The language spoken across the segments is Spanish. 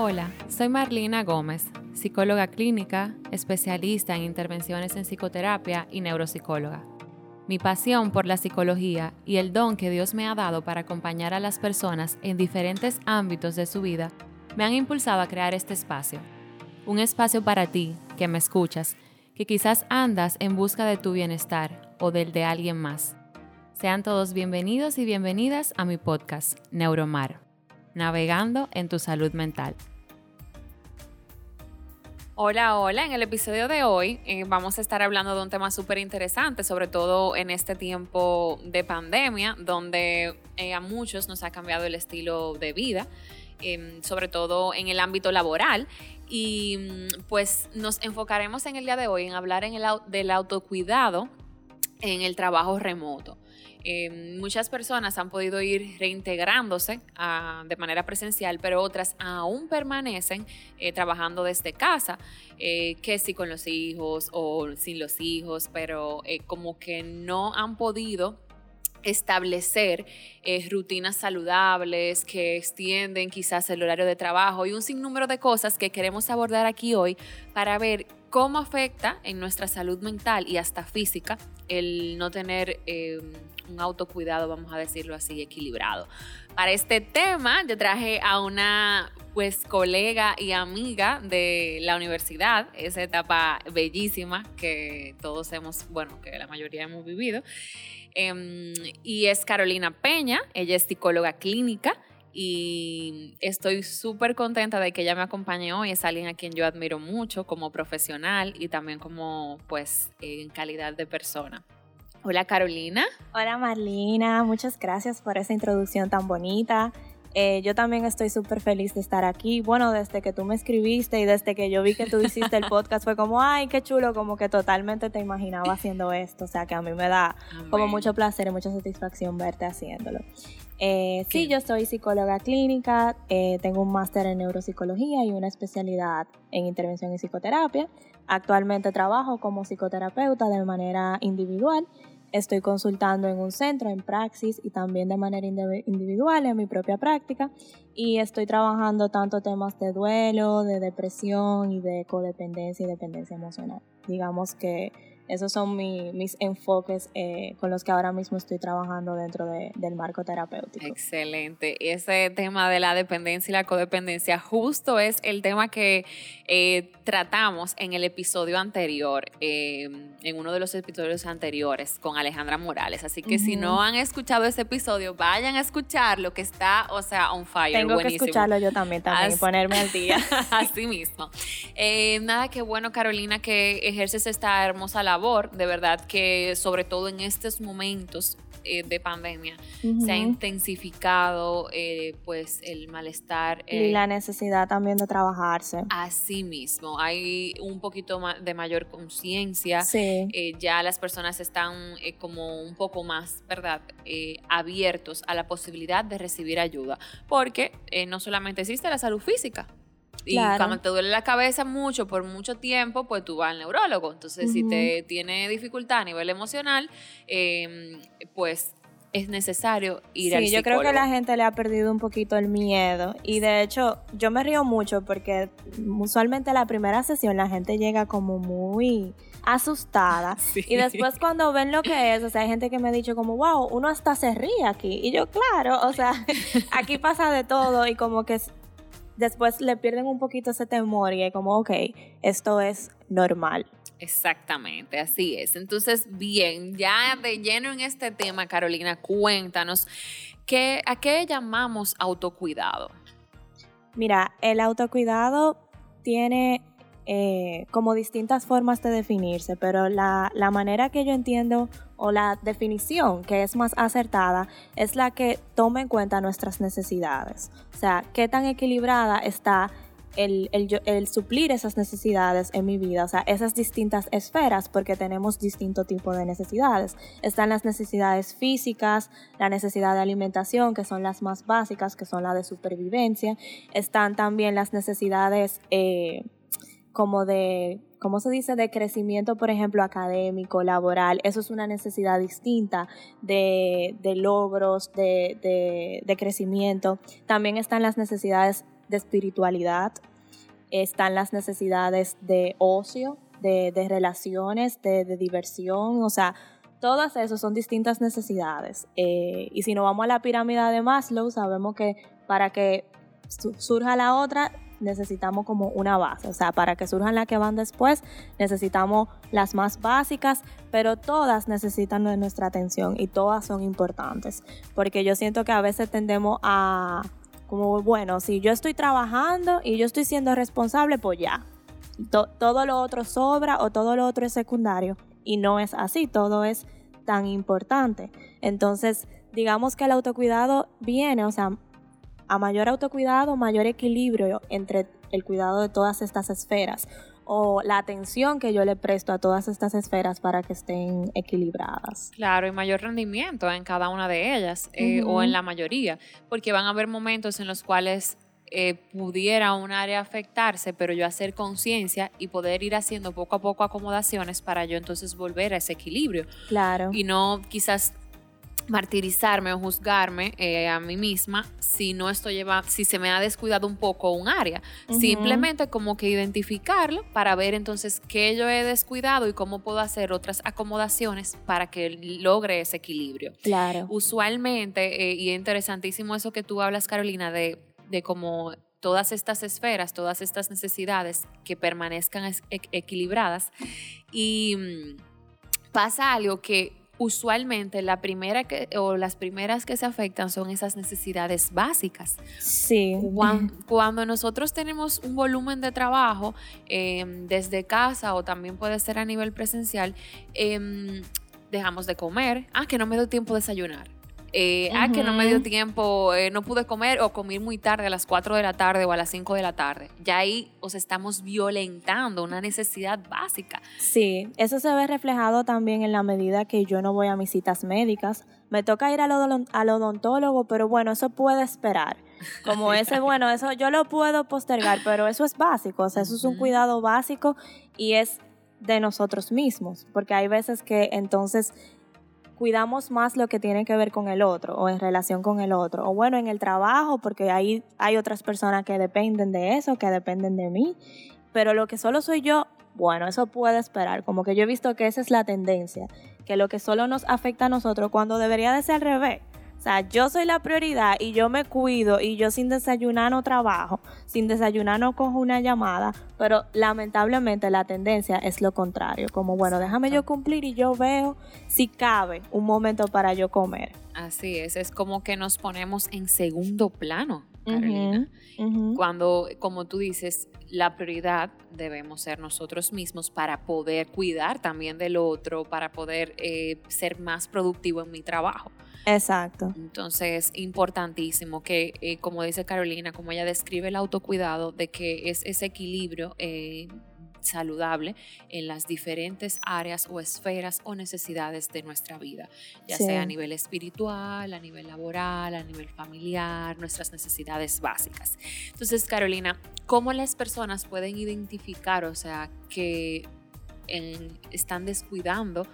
Hola, soy Marlina Gómez, psicóloga clínica, especialista en intervenciones en psicoterapia y neuropsicóloga. Mi pasión por la psicología y el don que Dios me ha dado para acompañar a las personas en diferentes ámbitos de su vida me han impulsado a crear este espacio. Un espacio para ti, que me escuchas, que quizás andas en busca de tu bienestar o del de alguien más. Sean todos bienvenidos y bienvenidas a mi podcast, Neuromar navegando en tu salud mental. Hola, hola. En el episodio de hoy eh, vamos a estar hablando de un tema súper interesante, sobre todo en este tiempo de pandemia, donde eh, a muchos nos ha cambiado el estilo de vida, em, sobre todo en el ámbito laboral. Y mm, pues nos enfocaremos en el día de hoy en hablar del autocuidado en el trabajo remoto. Em, muchas personas han podido ir reintegrándose ah, de manera presencial, pero otras aún permanecen eh, trabajando desde casa, eh, que sí con los hijos o sin los hijos, pero eh, como que no han podido establecer rutinas saludables que extienden quizás el horario de trabajo y un sinnúmero de cosas que queremos abordar aquí hoy para ver cómo afecta en nuestra salud mental y hasta física el no tener em, un autocuidado, vamos a decirlo así, equilibrado. Para este tema yo traje a una pues colega y amiga de la universidad, esa etapa bellísima que todos hemos, bueno, que la mayoría hemos vivido. Em, y es Carolina Peña, ella es psicóloga clínica y estoy súper contenta de que ella me acompañe hoy. Es alguien a quien yo admiro mucho como profesional y también como pues en calidad de persona. Hola Carolina. Hola Marlina, muchas gracias por esa introducción tan bonita. Eh, yo también estoy súper feliz de estar aquí. Bueno, desde que tú me escribiste y desde que yo vi que tú hiciste el podcast fue como, ay, qué chulo, como que totalmente te imaginaba haciendo esto. O sea, que a mí me da como mucho placer y mucha satisfacción verte haciéndolo. Eh, sí, yo soy psicóloga clínica, eh, tengo un máster en neuropsicología y una especialidad en intervención y psicoterapia. Actualmente trabajo como psicoterapeuta de manera individual Estoy consultando en un centro, en praxis y también de manera individual en mi propia práctica. Y estoy trabajando tanto temas de duelo, de depresión y de codependencia y dependencia emocional. Digamos que esos son mis enfoques eh, con los que ahora mismo estoy trabajando dentro del marco terapéutico. Excelente. Ese tema de la dependencia y la codependencia justo es el tema que eh, tratamos en el episodio anterior, eh, en uno de los episodios anteriores con Alejandra Morales. Así que si no han escuchado ese episodio, vayan a escucharlo, que está, o sea, on fire. Tengo que escucharlo yo también, también, ponerme al día. Así mismo. nada, qué bueno, Carolina, que ejerces esta hermosa labor de verdad que sobre todo en estos momentos eh, de pandemia se ha intensificado eh, pues el malestar. y eh, la necesidad también de trabajarse. Así mismo, hay un poquito de mayor conciencia, ya las personas están como un poco más, ¿verdad?, abiertos a la posibilidad de recibir ayuda, porque no solamente existe la salud física, y cuando te duele la cabeza mucho por mucho tiempo, pues tú vas al neurólogo. Entonces, si te tiene dificultad a nivel emocional, em, pues es necesario ir al psicólogo. Sí, yo creo que la gente le ha perdido un poquito el miedo. Y de hecho, yo me río mucho porque usualmente la primera sesión la gente llega como muy asustada. Y después cuando ven lo que es, o sea, hay gente que me ha dicho como, wow, uno hasta se ríe aquí. Y yo, claro, o sea, aquí pasa de todo y como que después le pierden un poquito ese temor y es como, ok, esto es normal. Exactamente, así es. Entonces, bien, ya de lleno en este tema, Carolina, cuéntanos, ¿qué, ¿a qué llamamos autocuidado? Mira, el autocuidado tiene eh, como distintas formas de definirse, pero la, la manera que yo entiendo o la definición que es más acertada es la que toma en cuenta nuestras necesidades. O sea, qué tan equilibrada está el, el, suplir esas necesidades en mi vida, o sea, esas distintas esferas, porque tenemos distinto tipo de necesidades. Están las necesidades físicas, la necesidad de alimentación, que son las más básicas, que son las de supervivencia. Están también las necesidades eh, como de, ¿cómo se dice?, de crecimiento, por ejemplo, académico, laboral, eso es una necesidad distinta de, logros, de, crecimiento. También están las necesidades de espiritualidad, están las necesidades de ocio, de, relaciones, de, diversión, o sea, todas esas son distintas necesidades. Eh, y si nos vamos a la pirámide de Maslow, sabemos que para que surja la otra, necesitamos como una base. O sea, para que surjan las que van después, necesitamos las más básicas, pero todas necesitan de nuestra atención y todas son importantes. Porque yo siento que a veces tendemos a, como, bueno, si yo estoy trabajando y yo estoy siendo responsable, pues ya. todo lo otro sobra o todo lo otro es secundario. Y no es así, todo es tan importante. Entonces, digamos que el autocuidado viene, o sea, a mayor autocuidado, mayor equilibrio entre el cuidado de todas estas esferas o la atención que yo le presto a todas estas esferas para que estén equilibradas. Claro, y mayor rendimiento en cada una de ellas eh, o en la mayoría, porque van a haber momentos en los cuales eh, pudiera un área afectarse, pero yo hacer conciencia y poder ir haciendo poco a poco acomodaciones para yo entonces volver a ese equilibrio. Claro. Y no quizás martirizarme o juzgarme eh, a mí misma si no estoy llevando, si se me ha descuidado un poco un área. Simplemente como que identificarlo para ver entonces qué yo he descuidado y cómo puedo hacer otras acomodaciones para que logre ese equilibrio. Claro. Usualmente, eh, y es interesantísimo eso que tú hablas, Carolina, de, de cómo todas estas esferas, todas estas necesidades que permanezcan equilibradas. Y mm, pasa algo que usualmente la primera que, o las primeras que se afectan son esas necesidades básicas. Sí. Cuando, nosotros tenemos un volumen de trabajo em, desde casa o también puede ser a nivel presencial, em, dejamos de comer, ah, que no me doy tiempo de desayunar eh, ah, que no me dio tiempo, eh, no pude comer o comí muy tarde a las 4 de la tarde o a las 5 de la tarde. Ya ahí os estamos violentando una necesidad básica. Sí, eso se ve reflejado también en la medida que yo no voy a mis citas médicas. Me toca ir al, al odontólogo, pero bueno, eso puede esperar. Como ese, bueno, eso yo lo puedo postergar, pero eso es básico, o sea, eso es un cuidado básico y es de nosotros mismos, porque hay veces que entonces cuidamos más lo que tiene que ver con el otro o en relación con el otro. O bueno, en el trabajo, porque ahí hay otras personas que dependen de eso, que dependen de mí. Pero lo que solo soy yo, bueno, eso puede esperar. Como que yo he visto que esa es la tendencia, que lo que solo nos afecta a nosotros cuando debería de ser al revés. O sea, yo soy la prioridad y yo me cuido y yo sin desayunar no trabajo, sin desayunar no cojo una llamada, pero lamentablemente la tendencia es lo contrario, como bueno, déjame yo cumplir y yo veo si cabe un momento para yo comer. Así es, es como que nos ponemos en segundo plano, Carolina, cuando, como tú dices, la prioridad debemos ser nosotros mismos para poder cuidar también del otro, para poder eh, ser más productivo en mi trabajo. Exacto. Entonces, importantísimo que, eh, como dice Carolina, como ella describe el autocuidado, de que es ese equilibrio eh, saludable en las diferentes áreas o esferas o necesidades de nuestra vida, ya sea a nivel espiritual, a nivel laboral, a nivel familiar, nuestras necesidades básicas. Entonces, Carolina, ¿cómo las personas pueden identificar, o sea, que están descuidando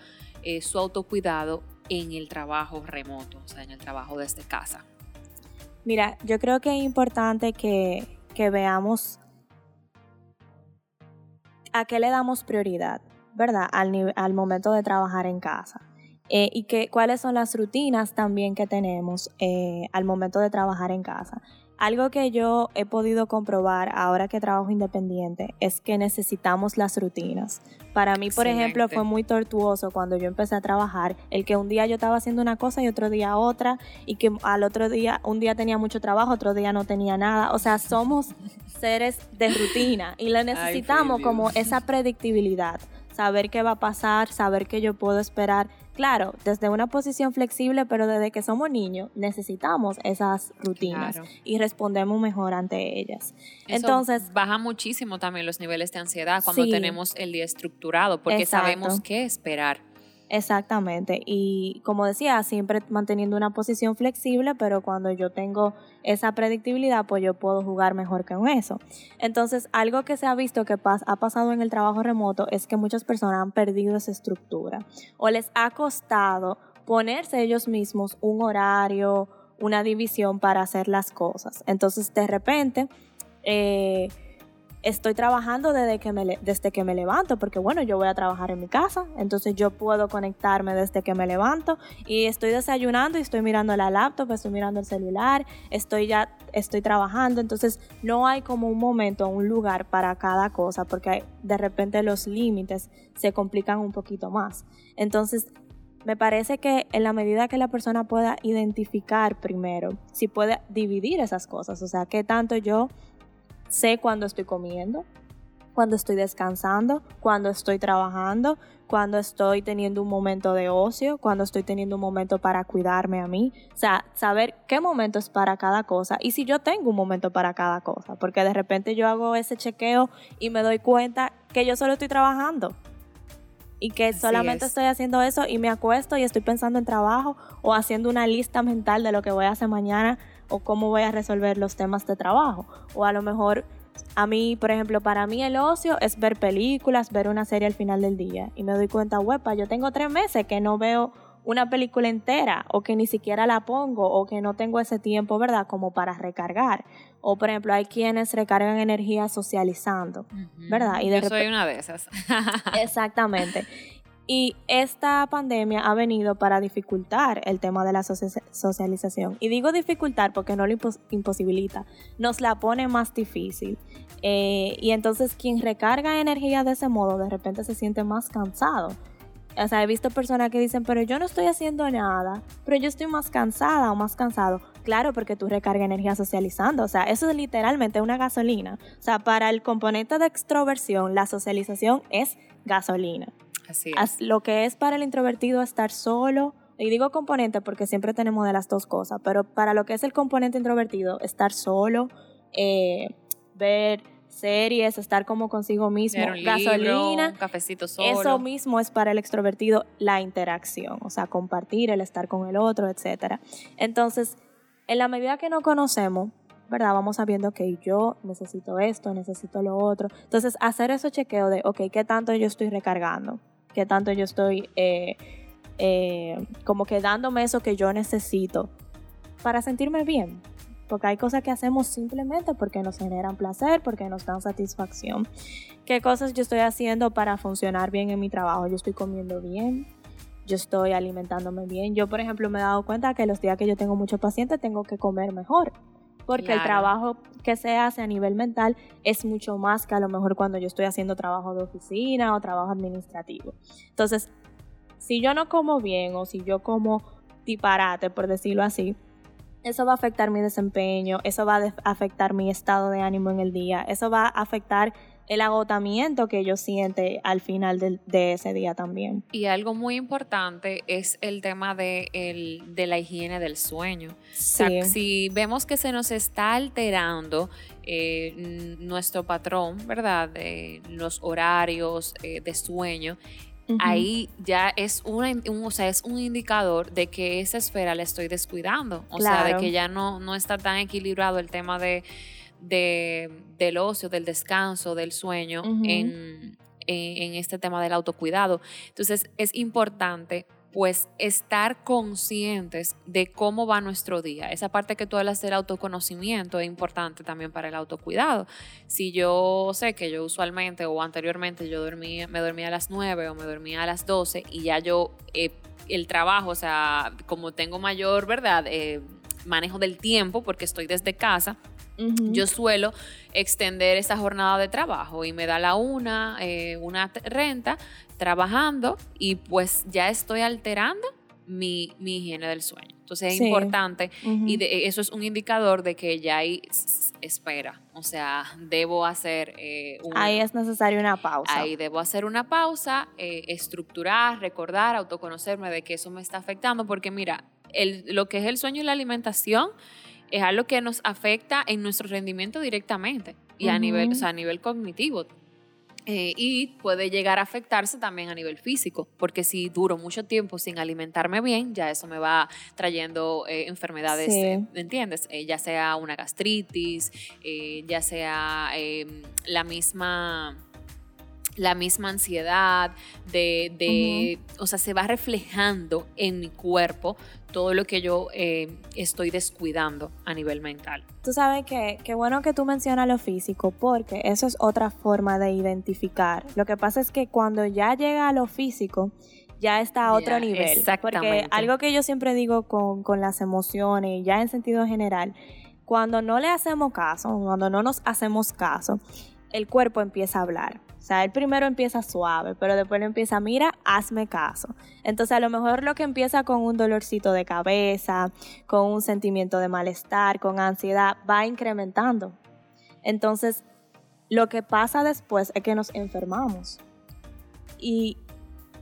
eh, su autocuidado en el trabajo remoto, o sea, en el trabajo desde casa? Mira, yo creo que es importante que, veamos a qué le damos prioridad, ¿verdad? Al, momento de trabajar en casa. Eh, y que, cuáles son las rutinas también que tenemos eh, al momento de trabajar en casa. Algo que yo he podido comprobar ahora que trabajo independiente es que necesitamos las rutinas. Para mí, por ejemplo, fue muy tortuoso cuando yo empecé a trabajar, el que un día yo estaba haciendo una cosa y otro día otra, y que al otro día, un día tenía mucho trabajo, otro día no tenía nada. O sea, somos seres de rutina y le necesitamos como esa predictibilidad, saber qué va a pasar, saber qué yo puedo esperar Claro, desde una posición flexible, pero desde que somos niños necesitamos esas rutinas y respondemos mejor ante ellas. Entonces, baja muchísimo también los niveles de ansiedad cuando tenemos el día estructurado, porque sabemos qué esperar. Exactamente. Y como decía, siempre manteniendo una posición flexible, pero cuando yo tengo esa predictibilidad, pues yo puedo jugar mejor con eso. Entonces, algo que se ha visto que ha pasado en el trabajo remoto es que muchas personas han perdido esa estructura o les ha costado ponerse ellos mismos un horario, una división para hacer las cosas. Entonces, de repente, Eh, estoy trabajando desde que, me, desde que me levanto, porque bueno, yo voy a trabajar en mi casa, entonces yo puedo conectarme desde que me levanto y estoy desayunando y estoy mirando la laptop, estoy mirando el celular, estoy ya, estoy trabajando, entonces no hay como un momento, un lugar para cada cosa, porque de repente los límites se complican un poquito más. Entonces, me parece que en la medida que la persona pueda identificar primero, si puede dividir esas cosas, o sea, qué tanto yo Sé cuando estoy comiendo, cuando estoy descansando, cuando estoy trabajando, cuando estoy teniendo un momento de ocio, cuando estoy teniendo un momento para cuidarme a mí. O sea, saber qué momento es para cada cosa y si yo tengo un momento para cada cosa, porque de repente yo hago ese chequeo y me doy cuenta que yo solo estoy trabajando y que solamente estoy haciendo eso y me acuesto y estoy pensando en trabajo o haciendo una lista mental de lo que voy a hacer mañana o cómo voy a resolver los temas de trabajo. O a lo mejor a mí, por ejemplo, para mí el ocio es ver películas, ver una serie al final del día. Y me doy cuenta, huepa, yo tengo tres meses que no veo una película entera o que ni siquiera la pongo o que no tengo ese tiempo, ¿verdad? Como para recargar. O por ejemplo, hay quienes recargan energía socializando, ¿verdad? Y de Yo soy una de esas. Exactamente. Y esta pandemia ha venido para dificultar el tema de la socialización. Y digo dificultar porque no lo imposibilita, nos la pone más difícil. Eh, y entonces quien recarga energía de ese modo de repente se siente más cansado. O sea, he visto personas que dicen, pero yo no estoy haciendo nada, pero yo estoy más cansada o más cansado. Claro, porque tú recargas energía socializando. O sea, eso es literalmente una gasolina. O sea, para el componente de extroversión, la socialización es gasolina. Así es. Lo que es para el introvertido estar solo, y digo componente porque siempre tenemos de las dos cosas, pero para lo que es el componente introvertido, estar solo, eh, ver series, estar como consigo mismo, gasolina, un cafecito solo. Eso mismo es para el extrovertido la interacción, o sea, compartir, el estar con el otro, etcétera. Entonces, en la medida que no conocemos, ¿verdad? Vamos sabiendo que yo necesito esto, necesito lo otro. Entonces, hacer ese chequeo de, ok, ¿qué tanto yo estoy recargando? ¿Qué tanto yo estoy eh, eh, como que dándome eso que yo necesito para sentirme bien? Porque hay cosas que hacemos simplemente porque nos generan placer, porque nos dan satisfacción. ¿Qué cosas yo estoy haciendo para funcionar bien en mi trabajo? Yo estoy comiendo bien, yo estoy alimentándome bien. Yo, por ejemplo, me he dado cuenta que los días que yo tengo muchos pacientes tengo que comer mejor porque el trabajo que se hace a nivel mental es mucho más que a lo mejor cuando yo estoy haciendo trabajo de oficina o trabajo administrativo. Entonces, si yo no como bien o si yo como disparate, por decirlo así, eso va a afectar mi desempeño, eso va a afectar mi estado de ánimo en el día, eso va a afectar el agotamiento que yo siente al final de, ese día también. Y algo muy importante es el tema de, el, de la higiene del sueño. si vemos que se nos está alterando eh, nuestro patrón, ¿verdad? Los horarios eh, de sueño, ahí ya es, una, un, o sea, es un indicador de que esa esfera la estoy descuidando. O sea, de que ya no, no está tan equilibrado el tema de de, del ocio, del descanso, del sueño en, en, este tema del autocuidado. Entonces es importante pues estar conscientes de cómo va nuestro día. Esa parte que tú hablas del autoconocimiento es importante también para el autocuidado. Si yo sé que yo usualmente o anteriormente yo dormía, me dormía a las 9 o me dormía a las 12 y ya yo eh, el trabajo, o sea, como tengo mayor, ¿verdad? Eh, manejo del tiempo porque estoy desde casa, yo suelo extender esa jornada de trabajo y me da la una, eh, una renta trabajando y pues ya estoy alterando mi, higiene del sueño. Entonces es importante y eso es un indicador de que ya hay espera. O sea, debo hacer... Eh, ahí es necesaria una pausa. Ahí debo hacer una pausa, eh, estructurar, recordar, autoconocerme de que eso me está afectando porque mira, el, lo que es el sueño y la alimentación es algo que nos afecta en nuestro rendimiento directamente y a nivel, o sea, a nivel cognitivo. Eh, y puede llegar a afectarse también a nivel físico, porque si duro mucho tiempo sin alimentarme bien, ya eso me va trayendo eh, enfermedades, eh, ¿entiendes? ya sea una gastritis, ya sea em, la misma la misma ansiedad, de, o sea, se va reflejando en mi cuerpo todo lo que yo eh, estoy descuidando a nivel mental. Tú sabes que qué bueno que tú mencionas lo físico, porque eso es otra forma de identificar. Lo que pasa es que cuando ya llega a lo físico, ya está a otro nivel. Porque algo que yo siempre digo con, con las emociones, ya en sentido general, cuando no le hacemos caso, cuando no nos hacemos caso, el cuerpo empieza a hablar. O sea, él primero empieza suave, pero después le empieza, mira, hazme caso. Entonces a lo mejor lo que empieza con un dolorcito de cabeza, con un sentimiento de malestar, con ansiedad, va incrementando. Entonces, lo que pasa después es que nos enfermamos. Y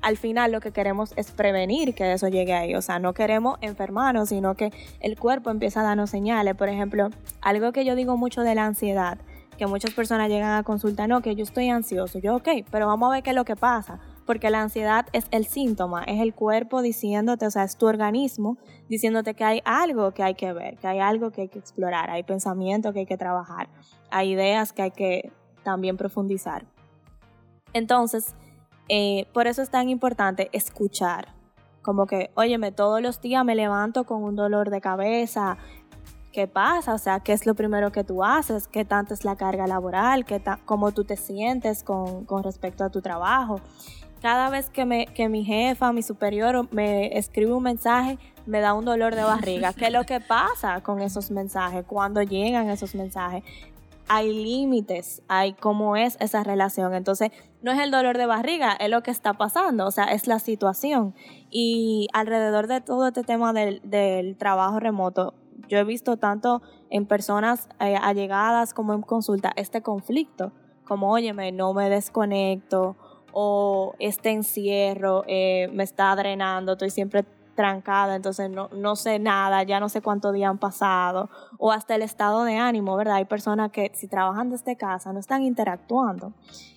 al final lo que queremos es prevenir que eso llegue ahí. O sea, no queremos enfermarnos, sino que el cuerpo empieza a darnos señales. Por ejemplo, algo que yo digo mucho de la ansiedad que muchas personas llegan a consulta, no, que yo estoy ansioso. Yo, ok, pero vamos a ver qué es lo que pasa. Porque la ansiedad es el síntoma, es el cuerpo diciéndote, o sea, es tu organismo diciéndote que hay algo que hay que ver, que hay algo que hay que explorar, hay pensamientos que hay que trabajar, hay ideas que hay que también profundizar. Entonces, eh, por eso es tan importante escuchar. Como que, óyeme, todos los días me levanto con un dolor de cabeza, qué pasa, o sea, qué es lo primero que tú haces, qué tanto es la carga laboral, qué cómo tú te sientes con, respecto a tu trabajo. Cada vez que, me, que mi jefa, mi superior me escribe un mensaje, me da un dolor de barriga. ¿Qué es lo que pasa con esos mensajes? Cuando llegan esos mensajes, hay límites, hay cómo es esa relación. Entonces, no es el dolor de barriga, es lo que está pasando, o sea, es la situación. Y alrededor de todo este tema del, del trabajo remoto, yo he visto tanto en personas eh, allegadas como en consulta este conflicto, como, óyeme, no me desconecto o este encierro eh, me está drenando, estoy siempre trancada, entonces no, no sé nada, ya no sé cuántos días han pasado, o hasta el estado de ánimo, ¿verdad? Hay personas que si trabajan desde casa no están interactuando.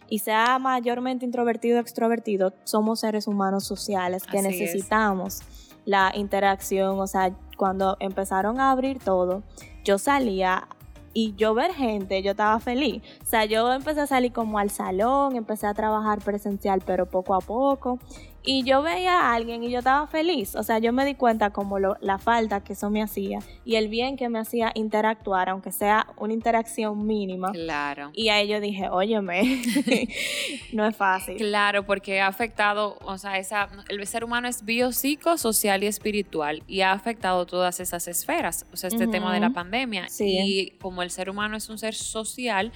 Y sea mayormente introvertido o extrovertido, somos seres humanos sociales que necesitamos la interacción, o sea, cuando empezaron a abrir todo, yo salía y yo ver gente, yo estaba feliz. O sea, yo empecé a salir como al salón, empecé a trabajar presencial, pero poco a poco y yo veía a alguien y yo estaba feliz. O sea, yo me di cuenta como la falta que eso me hacía y el bien que me hacía interactuar, aunque sea una interacción mínima. Claro. Y a ello dije, óyeme, no es fácil. Claro, porque ha afectado, o sea, esa, el ser humano es biopsico, social y espiritual y ha afectado todas esas esferas. O sea, este tema de la pandemia. Sí. Y como el ser humano es un ser social,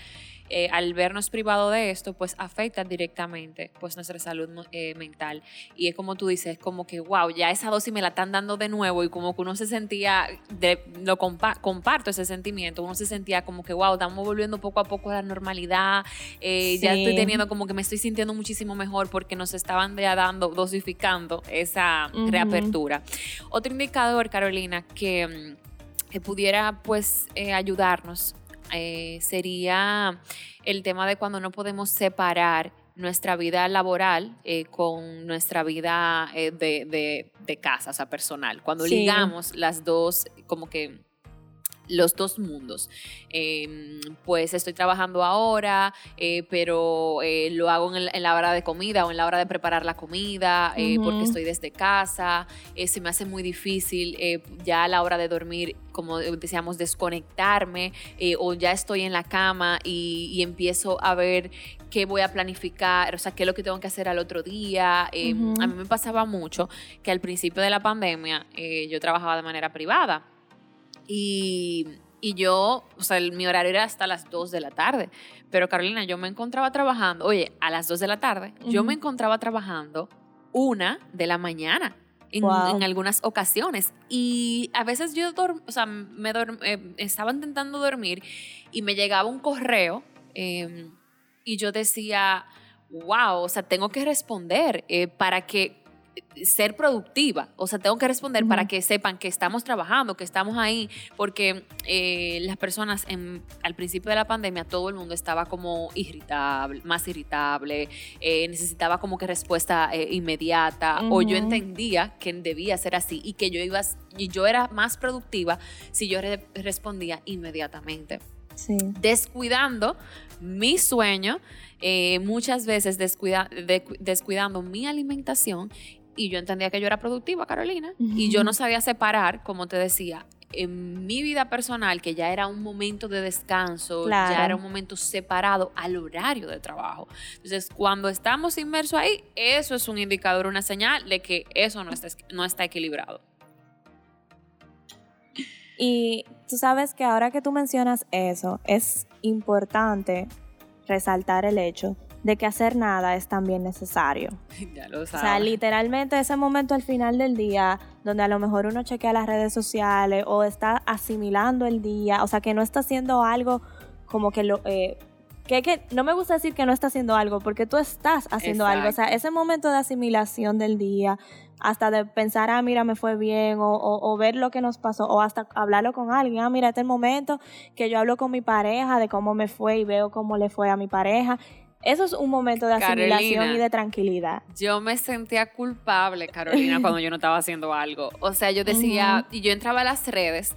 eh, al vernos privado de esto, pues afecta directamente pues nuestra salud eh, mental. Y es como tú dices, como que, wow, ya esa dosis me la están dando de nuevo y como que uno se sentía, de, lo comparto ese sentimiento, uno se sentía como que, wow, estamos volviendo poco a poco a la normalidad, eh, ya estoy teniendo como que me estoy sintiendo muchísimo mejor porque nos estaban ya dando, dosificando esa reapertura. Otro indicador, Carolina, que, mm, que pudiera pues ayudarnos eh, sería el tema de cuando no podemos separar nuestra vida laboral eh, con nuestra vida eh, de, casa, o sea, personal. Cuando ligamos las dos, como que los dos mundos. Em, pues estoy trabajando ahora, eh, pero eh, lo hago en, la hora de comida o en la hora de preparar la comida, eh, porque estoy desde casa, se me hace muy difícil ya a la hora de dormir, como decíamos, desconectarme o ya estoy en la cama y, empiezo a ver qué voy a planificar, o sea, qué es lo que tengo que hacer al otro día. Em, a mí me pasaba mucho que al principio de la pandemia yo trabajaba de manera privada y, yo, o sea, mi horario era hasta las 2 de la tarde. Pero Carolina, yo me encontraba trabajando, oye, a las 2 de la tarde, yo me encontraba trabajando una de la mañana. En, algunas ocasiones. Y a veces yo o sea, me eh, estaba intentando dormir y me llegaba un correo em, y yo decía, wow, o sea, tengo que responder eh, para que ser productiva. O sea, tengo que responder para que sepan que estamos trabajando, que estamos ahí, porque eh, las personas en, al principio de la pandemia, todo el mundo estaba como irritable, más irritable, eh, necesitaba como que respuesta eh, inmediata, o yo entendía que debía ser así y que yo iba y yo era más productiva si yo respondía inmediatamente. descuidando mi sueño, eh, muchas veces descuidando mi alimentación y yo entendía que yo era productiva, Carolina, y yo no sabía separar, como te decía, en mi vida personal, que ya era un momento de descanso, ya era un momento separado al horario de trabajo. Entonces, cuando estamos inmersos ahí, eso es un indicador, una señal de que eso no está, no está equilibrado. Y tú sabes que ahora que tú mencionas eso, es importante resaltar el hecho de que hacer nada es también necesario. Ya lo sabes. O sea, literalmente ese momento al final del día, donde a lo mejor uno chequea las redes sociales o está asimilando el día, o sea, que no está haciendo algo como que lo... Eh, que, que no me gusta decir que no está haciendo algo, porque tú estás haciendo algo. O sea, ese momento de asimilación del día, hasta de pensar, ah, mira, me fue bien, o, o, ver lo que nos pasó, o hasta hablarlo con alguien, ah, mira, este es el momento que yo hablo con mi pareja de cómo me fue y veo cómo le fue a mi pareja. Eso es un momento de asimilación y de tranquilidad. Yo me sentía culpable, Carolina, cuando yo no estaba haciendo algo. O sea, yo decía, y yo entraba a las redes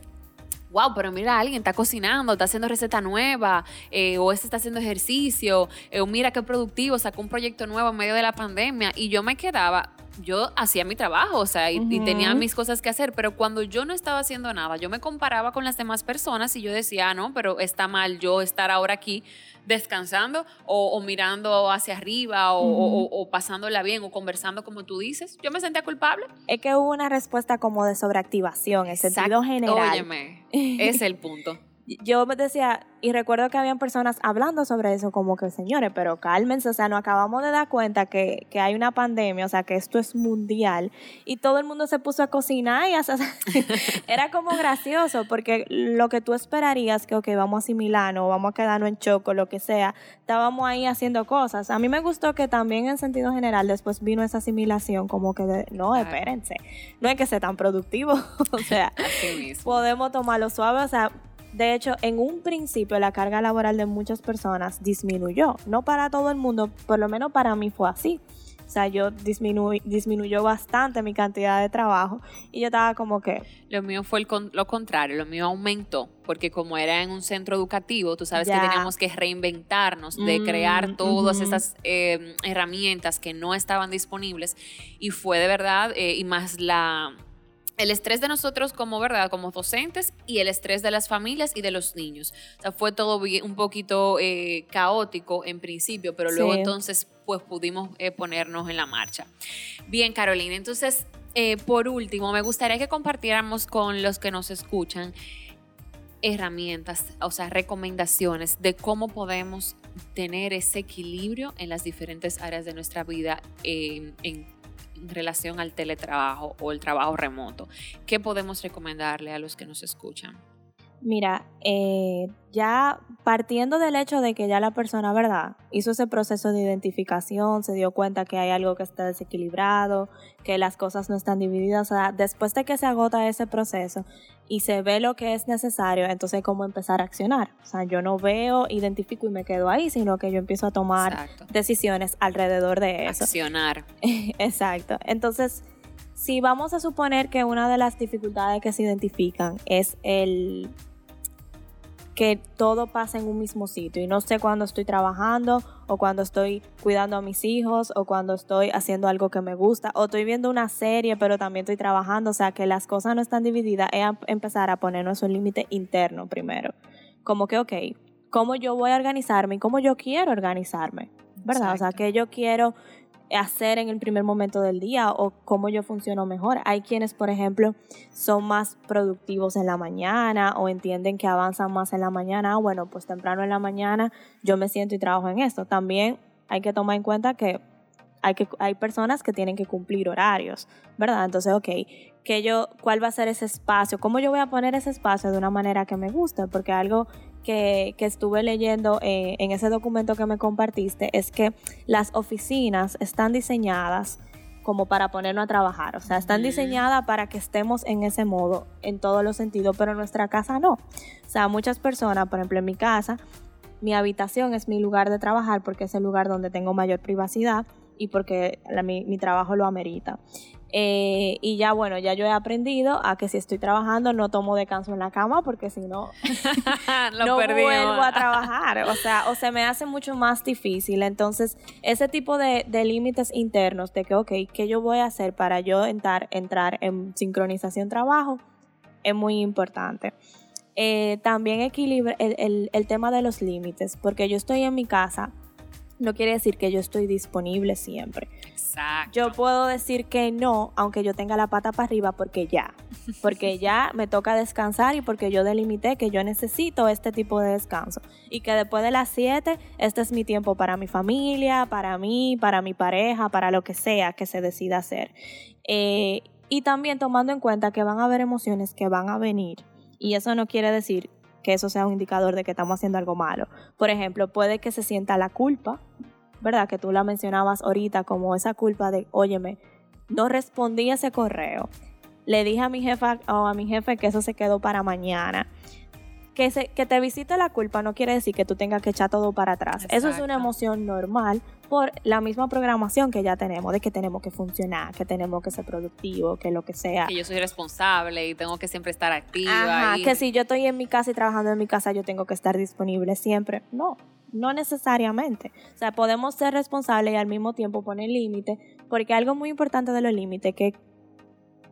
wow, pero mira, alguien está cocinando, está haciendo receta nueva, eh, o este está haciendo ejercicio, eh, o mira qué productivo, sacó un proyecto nuevo en medio de la pandemia. Y yo me quedaba, yo hacía mi trabajo, o sea, y, tenía mis cosas que hacer, pero cuando yo no estaba haciendo nada, yo me comparaba con las demás personas y yo decía, ah, no, pero está mal yo estar ahora aquí descansando o, mirando hacia arriba o, pasándola bien o conversando como tú dices. Yo me sentía culpable. Es que hubo una respuesta como de sobreactivación, en sentido general. Óyeme, es el punto yo me decía, y recuerdo que habían personas hablando sobre eso, como que señores, pero cálmense, o sea, nos acabamos de dar cuenta que, que hay una pandemia, o sea, que esto es mundial, y todo el mundo se puso a cocinar y era como gracioso, porque lo que tú esperarías que, ok, vamos a asimilar, o vamos a quedarnos en choco, lo que sea, estábamos ahí haciendo cosas. A mí me gustó que también en sentido general después vino esa asimilación, como que, de, no, espérense, no hay que ser tan productivo, o sea, podemos tomarlo suave, o sea, de hecho, en un principio la carga laboral de muchas personas disminuyó. No para todo el mundo, por lo menos para mí fue así. O sea, yo disminuyó bastante mi cantidad de trabajo y yo estaba como que... Lo mío fue lo contrario, lo mío aumentó, porque como era en un centro educativo, tú sabes que teníamos que reinventarnos, de mm, crear todas esas em, herramientas que no estaban disponibles y fue de verdad, eh, y más la el estrés de nosotros como verdad, como docentes y el estrés de las familias y de los niños. O sea, fue todo un poquito eh, caótico en principio, pero luego entonces pues pudimos eh, ponernos en la marcha. Bien, Carolina, entonces eh, por último, me gustaría que compartiéramos con los que nos escuchan herramientas, o sea, recomendaciones de cómo podemos tener ese equilibrio en las diferentes áreas de nuestra vida en en relación al teletrabajo o el trabajo remoto? ¿Qué podemos recomendarle a los que nos escuchan? Mira, eh, ya partiendo del hecho de que ya la persona, ¿verdad? Hizo ese proceso de identificación, se dio cuenta que hay algo que está desequilibrado, que las cosas no están divididas, o sea, después de que se agota ese proceso y se ve lo que es necesario, entonces cómo empezar a accionar. O sea, yo no veo, identifico y me quedo ahí, sino que yo empiezo a tomar decisiones alrededor de eso. Accionar. Exacto. Entonces, si vamos a suponer que una de las dificultades que se identifican es el que todo pasa en un mismo sitio y no sé cuándo estoy trabajando o cuando estoy cuidando a mis hijos o cuando estoy haciendo algo que me gusta o estoy viendo una serie pero también estoy trabajando, o sea que las cosas no están divididas, es empezar a ponernos un límite interno primero. Como que, ok, ¿cómo yo voy a organizarme y cómo yo quiero organizarme? ¿Verdad? O sea, que yo quiero hacer en el primer momento del día o cómo yo funciono mejor. Hay quienes, por ejemplo, son más productivos en la mañana o entienden que avanzan más en la mañana. Ah, bueno, pues temprano en la mañana yo me siento y trabajo en esto. También hay que tomar en cuenta que hay, que, hay personas que tienen que cumplir horarios, ¿verdad? Entonces, ok, que yo, ¿cuál va a ser ese espacio? ¿Cómo yo voy a poner ese espacio de una manera que me guste? Porque algo que, estuve leyendo eh, en ese documento que me compartiste es que las oficinas están diseñadas como para ponernos a trabajar, o sea, están diseñadas para que estemos en ese modo en todos los sentidos, pero en nuestra casa no. O sea, muchas personas, por ejemplo, en mi casa, mi habitación es mi lugar de trabajar porque es el lugar donde tengo mayor privacidad y porque mi, mi, trabajo lo amerita. Eh, y ya bueno, ya yo he aprendido a que si estoy trabajando no tomo descanso en la cama porque si no, no vuelvo a trabajar. O sea, o se me hace mucho más difícil. Entonces, ese tipo de, límites internos de que, ok, ¿qué yo voy a hacer para yo entrar, entrar en sincronización trabajo? Es muy importante. Eh, también equilibra el, el tema de los límites, porque yo estoy en mi casa no quiere decir que yo estoy disponible siempre. Exacto. Yo puedo decir que no, aunque yo tenga la pata para arriba, porque ya. Porque ya me toca descansar y porque yo delimité que yo necesito este tipo de descanso. Y que después de las 7, este es mi tiempo para mi familia, para mí, para mi pareja, para lo que sea que se decida hacer. Eh, y también tomando en cuenta que van a haber emociones que van a venir. Y eso no quiere decir que eso sea un indicador de que estamos haciendo algo malo. Por ejemplo, puede que se sienta la culpa, ¿verdad? Que tú la mencionabas ahorita como esa culpa de, óyeme, no respondí a ese correo. Le dije a mi jefa o a mi jefe que eso se quedó para mañana que, se, que te visite la culpa no quiere decir que tú tengas que echar todo para atrás. Eso es una emoción normal por la misma programación que ya tenemos, de que tenemos que funcionar, que tenemos que ser productivos, que lo que sea. Que yo soy responsable y tengo que siempre estar activa. que si yo estoy en mi casa y trabajando en mi casa, yo tengo que estar disponible siempre. No, no necesariamente. O sea, podemos ser responsables y al mismo tiempo poner límites, porque algo muy importante de los límites es que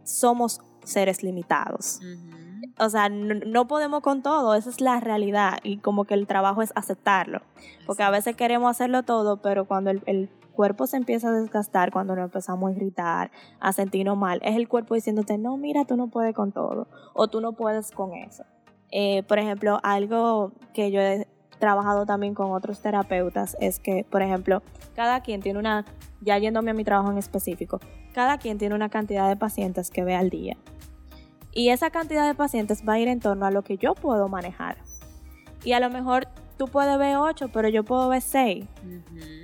somos seres limitados o sea, no, podemos con todo, esa es la realidad y como que el trabajo es aceptarlo, porque a veces queremos hacerlo todo, pero cuando el, cuerpo se empieza a desgastar, cuando nos empezamos a gritar, a sentirnos mal, es el cuerpo diciéndote, no, mira, tú no puedes con todo, o tú no puedes con eso. Eh, por ejemplo, algo que yo he trabajado también con otros terapeutas es que, por ejemplo, cada quien tiene una, ya yéndome a mi trabajo en específico, cada quien tiene una cantidad de pacientes que ve al día. Y esa cantidad de pacientes va a ir en torno a lo que yo puedo manejar. Y a lo mejor tú puedes ver ocho, pero yo puedo ver seis.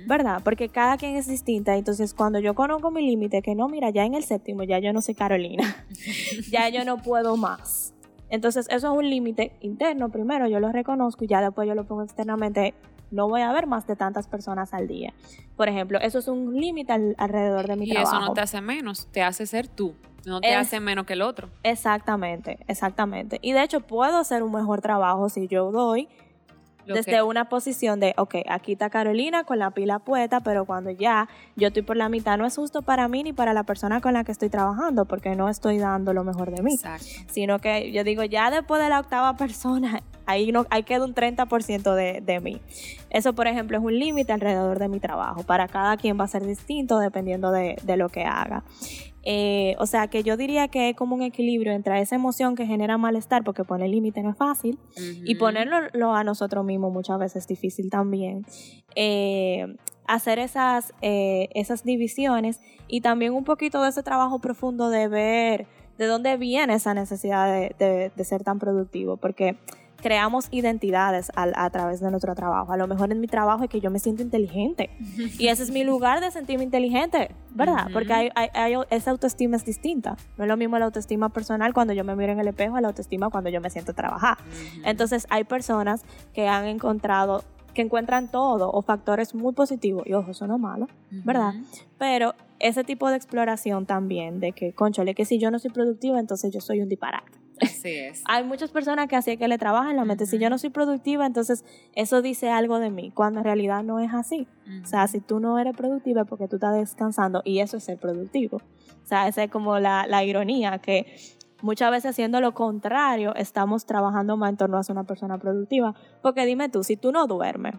¿Verdad? Porque cada quien es distinta. Entonces, cuando yo conozco mi límite, que no, mira, ya en el séptimo ya yo no soy Carolina. ya yo no puedo más. Entonces, eso es un límite interno. Primero yo lo reconozco y ya después yo lo pongo externamente. No voy a ver más de tantas personas al día. Por ejemplo, eso es un límite alrededor de mi trabajo. Y eso no te hace menos, te hace ser tú. No te hace menos que el otro. Exactamente, exactamente. Y de hecho puedo hacer un mejor trabajo si yo doy desde una posición de, ok, aquí está Carolina con la pila puesta, pero cuando ya yo estoy por la mitad, no es justo para mí ni para la persona con la que estoy trabajando, porque no estoy dando lo mejor de mí. Exacto. Sino que yo digo, ya después de la octava persona, ahí, no, ahí queda un 30% de, de mí. Eso, por ejemplo, es un límite alrededor de mi trabajo. Para cada quien va a ser distinto dependiendo de, de lo que haga. Eh, o sea que yo diría que es como un equilibrio entre esa emoción que genera malestar, porque poner límite no es fácil, y ponerlo a nosotros mismos muchas veces es difícil también. Eh, hacer esas, eh, esas divisiones y también un poquito de ese trabajo profundo de ver de dónde viene esa necesidad de, de ser tan productivo, porque creamos identidades a, través de nuestro trabajo. A lo mejor en mi trabajo es que yo me siento inteligente y ese es mi lugar de sentirme inteligente, ¿verdad? Porque hay, esa autoestima es distinta. No es lo mismo la autoestima personal cuando yo me miro en el espejo a la autoestima cuando yo me siento a trabajar. Entonces hay personas que han encontrado que encuentran todo o factores muy positivos, y ojo, eso no es malo, ¿verdad? Pero ese tipo de exploración también, de que, conchole, que si yo no soy productiva, entonces yo soy un disparate. Así es. Hay muchas personas que así que le trabajan la mente. Si yo no soy productiva, entonces eso dice algo de mí, cuando en realidad no es así. O sea, si tú no eres productiva es porque tú estás descansando y eso es ser productivo. O sea, esa es como la, la ironía que muchas veces haciendo lo contrario estamos trabajando más en torno a ser una persona productiva. Porque dime tú, si tú no duermes,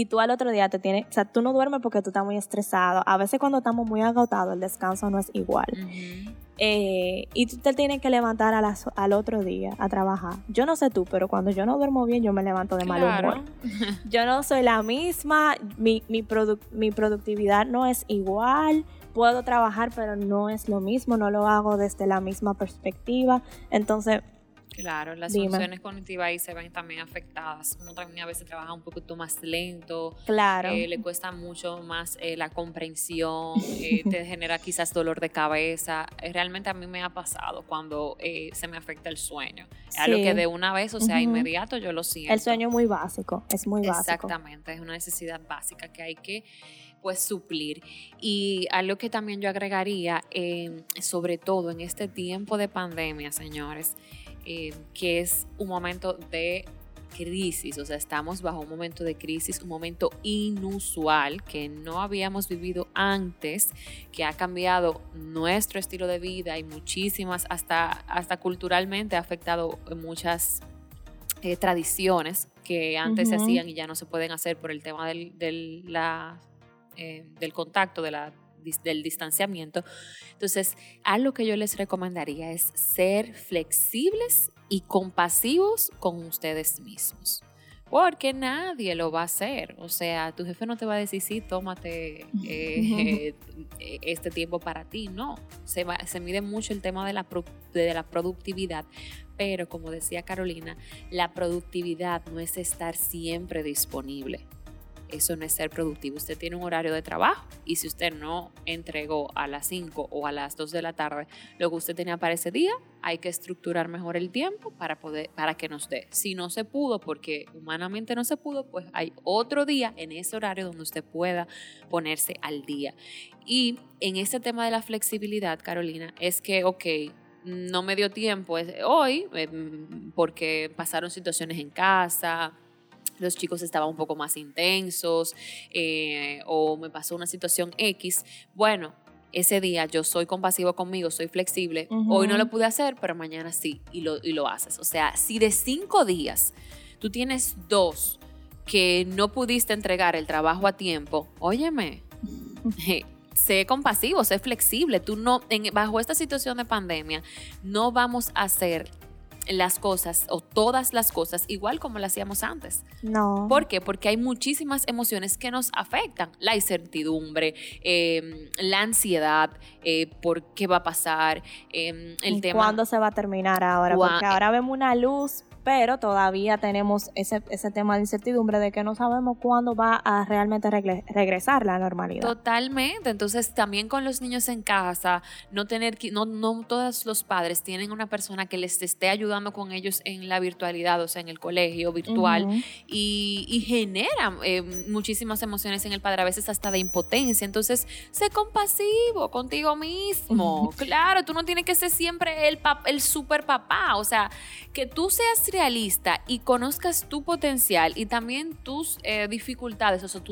y tú al otro día te tienes, o sea, tú no duermes porque tú estás muy estresado. A veces cuando estamos muy agotados, el descanso no es igual. Eh, y tú te tienes que levantar al otro día a trabajar. Yo no sé tú, pero cuando yo no duermo bien, yo me levanto de mal humor. yo no soy la misma, mi, mi, mi productividad no es igual. Puedo trabajar, pero no es lo mismo, no lo hago desde la misma perspectiva. Entonces, Claro, las funciones cognitivas ahí se ven también afectadas. Uno también a veces trabaja un poquito más lento. Claro. Eh, le cuesta mucho más eh, la comprensión, eh, te genera quizás dolor de cabeza. realmente a mí me ha pasado cuando se me afecta el sueño. Sí. Algo que de una vez, o sea, inmediato yo lo siento. El sueño es muy básico, es muy básico. Exactamente, es una necesidad básica que hay que pues suplir. Y algo que también yo agregaría, eh, sobre todo en este tiempo de pandemia, señores, eh, que es un momento de crisis, o sea, estamos bajo un momento de crisis, un momento inusual que no habíamos vivido antes, que ha cambiado nuestro estilo de vida y muchísimas, hasta, hasta culturalmente ha afectado muchas eh, tradiciones que antes se hacían y ya no se pueden hacer por el tema del, del, la, eh, del contacto, de la, del distanciamiento. Entonces, algo que yo les recomendaría es ser flexibles y compasivos con ustedes mismos. Porque nadie lo va a hacer. O sea, tu jefe no te va a decir, sí, tómate eh, este tiempo para ti. No, se, va, se mide mucho el tema de la, de la productividad. Pero como decía Carolina, la productividad no es estar siempre disponible eso no es ser productivo. Usted tiene un horario de trabajo y si usted no entregó a las 5 o a las 2 de la tarde lo que usted tenía para ese día, hay que estructurar mejor el tiempo para, poder, para que nos dé. Si no se pudo, porque humanamente no se pudo, pues hay otro día en ese horario donde usted pueda ponerse al día. Y en este tema de la flexibilidad, Carolina, es que, ok, no me dio tiempo hoy em, porque pasaron situaciones en casa, los chicos estaban un poco más intensos eh, o me pasó una situación X, bueno, ese día yo soy compasivo conmigo, soy flexible, hoy no lo pude hacer, pero mañana sí, y lo, y lo haces. O sea, si de cinco días tú tienes dos que no pudiste entregar el trabajo a tiempo, óyeme, sé compasivo, sé flexible. Tú no, en, bajo esta situación de pandemia, no vamos a hacer las cosas o todas las cosas igual como las hacíamos antes. No. ¿Por qué? Porque hay muchísimas emociones que nos afectan. La incertidumbre, em, la ansiedad, eh, por qué va a pasar, eh, el tema... ¿Cuándo se va a terminar ahora? Porque ahora vemos una luz, pero todavía tenemos ese, ese tema de incertidumbre de que no sabemos cuándo va a realmente regresar la normalidad. Totalmente. Entonces, también con los niños en casa, no tener no, no todos los padres tienen una persona que les esté ayudando con ellos en la virtualidad, o sea, en el colegio virtual, y, y, genera eh, muchísimas emociones en el padre, a veces hasta de impotencia. Entonces, sé compasivo contigo mismo. Claro, tú no tienes que ser siempre el, el super papá, o sea, que tú seas realista y conozcas tu potencial y también tus eh, dificultades, o sea,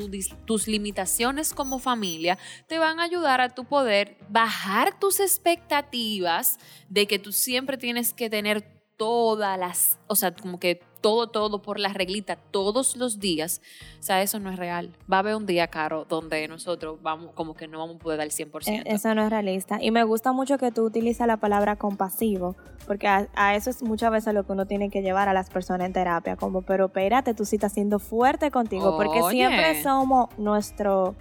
tus limitaciones como familia, te van a ayudar a tu poder bajar tus expectativas de que tú siempre tienes que tener todas las, o sea, como que todo, todo por la reglita todos los días, o sea, eso no es real. Va a haber un día, Caro, donde nosotros vamos, como que no vamos a poder dar el 100%. E, eso no es realista. Y me gusta mucho que tú utilizas la palabra compasivo, porque a, eso es muchas veces lo que uno tiene que llevar a las personas en terapia, como, pero espérate, tú sí estás siendo fuerte contigo, porque siempre somos nuestro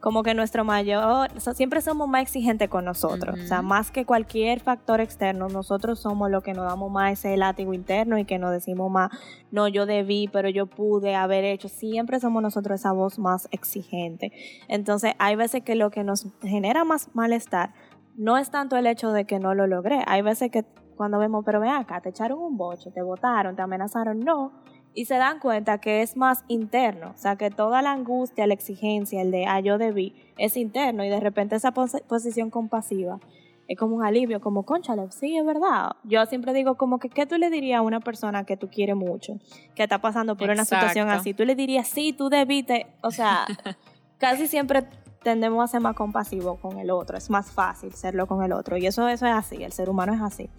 como que nuestro mayor, siempre somos más exigentes con nosotros, o sea, más que cualquier factor externo, nosotros somos los que nos damos más ese látigo interno y que nos decimos más, no, yo debí, pero yo pude haber hecho, siempre somos nosotros esa voz más exigente. Entonces, hay veces que lo que nos genera más malestar no es tanto el hecho de que no lo logré, hay veces que cuando vemos, pero ven acá, te echaron un bocho, te votaron, te amenazaron, no, y se dan cuenta que es más interno, o sea, que toda la angustia, la exigencia, el de, ah, yo debí, es interno y de repente esa posición compasiva es como un alivio, como, conchale, sí, es verdad. Yo siempre digo como que, ¿qué tú le dirías a una persona que tú quieres mucho, que está pasando por una situación así? Tú le dirías, sí, tú debiste, o sea, casi siempre tendemos a ser más compasivos con el otro, es más fácil serlo con el otro y eso, eso es así, el ser humano es así.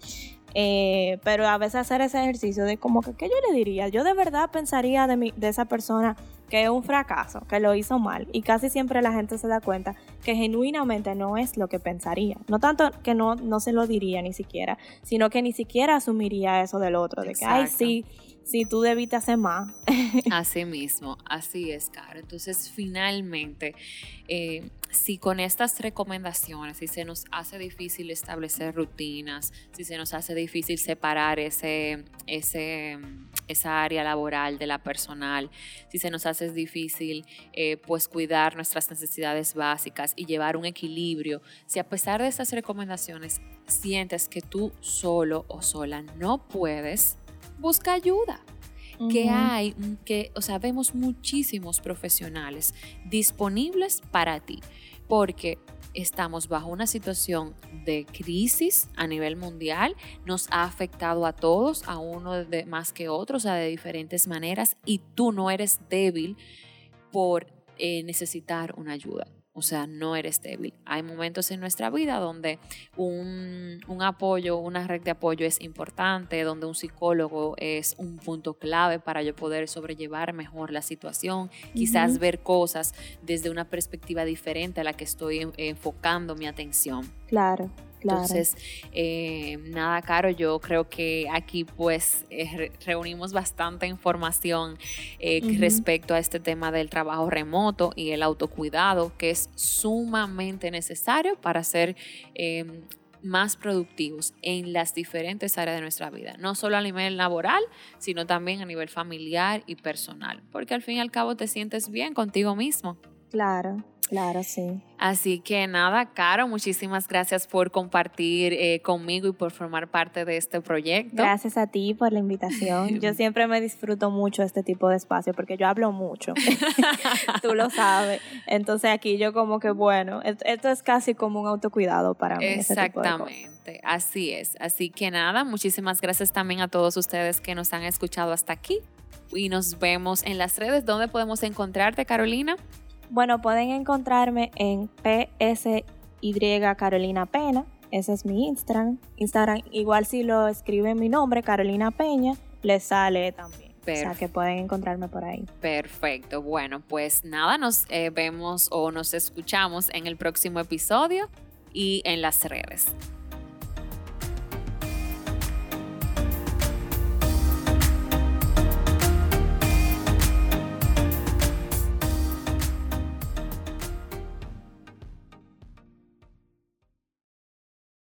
Eh, pero a veces hacer ese ejercicio de como que, ¿qué yo le diría? Yo de verdad pensaría de, mi, de esa persona que es un fracaso, que lo hizo mal. Y casi siempre la gente se da cuenta que genuinamente no es lo que pensaría. No tanto que no, no se lo diría ni siquiera, sino que ni siquiera asumiría eso del otro, de que, ay, sí, sí, tú debiste hacer más. así mismo, así es, Caro. Entonces, finalmente, eh, si con estas recomendaciones, si se nos hace difícil establecer rutinas, si se nos hace difícil separar ese, ese, esa área laboral de la personal, si se nos hace difícil eh, pues cuidar nuestras necesidades básicas y llevar un equilibrio, si a pesar de estas recomendaciones sientes que tú solo o sola no puedes, busca ayuda que hay, que, o sea, vemos muchísimos profesionales disponibles para ti, porque estamos bajo una situación de crisis a nivel mundial, nos ha afectado a todos, a uno de más que otros, o sea, de diferentes maneras, y tú no eres débil por eh, necesitar una ayuda. O sea, no eres débil. Hay momentos en nuestra vida donde un, apoyo, una red de apoyo es importante, donde un psicólogo es un punto clave para yo poder sobrellevar mejor la situación, quizás ver cosas desde una perspectiva diferente a la que estoy enfocando mi atención. Claro. Entonces, eh, nada, Caro, yo creo que aquí pues eh, reunimos bastante información eh, respecto a este tema del trabajo remoto y el autocuidado, que es sumamente necesario para ser em, más productivos en las diferentes áreas de nuestra vida, no solo a nivel laboral, sino también a nivel familiar y personal, porque al fin y al cabo te sientes bien contigo mismo. Claro, Claro, sí. Así que nada, Caro, muchísimas gracias por compartir eh, conmigo y por formar parte de este proyecto. Gracias a ti por la invitación. Yo siempre me disfruto mucho este tipo de espacio porque yo hablo mucho. Tú lo sabes. Entonces aquí yo como que, bueno, esto es casi como un autocuidado para mí. Exactamente, así es. Así que nada, muchísimas gracias también a todos ustedes que nos han escuchado hasta aquí. Y nos vemos en las redes. ¿Dónde podemos encontrarte, Carolina? Bueno, pueden encontrarme en PSY Carolina Pena. Ese es mi Instagram. Instagram, igual si lo escriben mi nombre, Carolina Peña, les sale también. O sea que pueden encontrarme por ahí. Perfecto. Bueno, pues nada, nos eh, vemos o nos escuchamos en el próximo episodio y en las redes.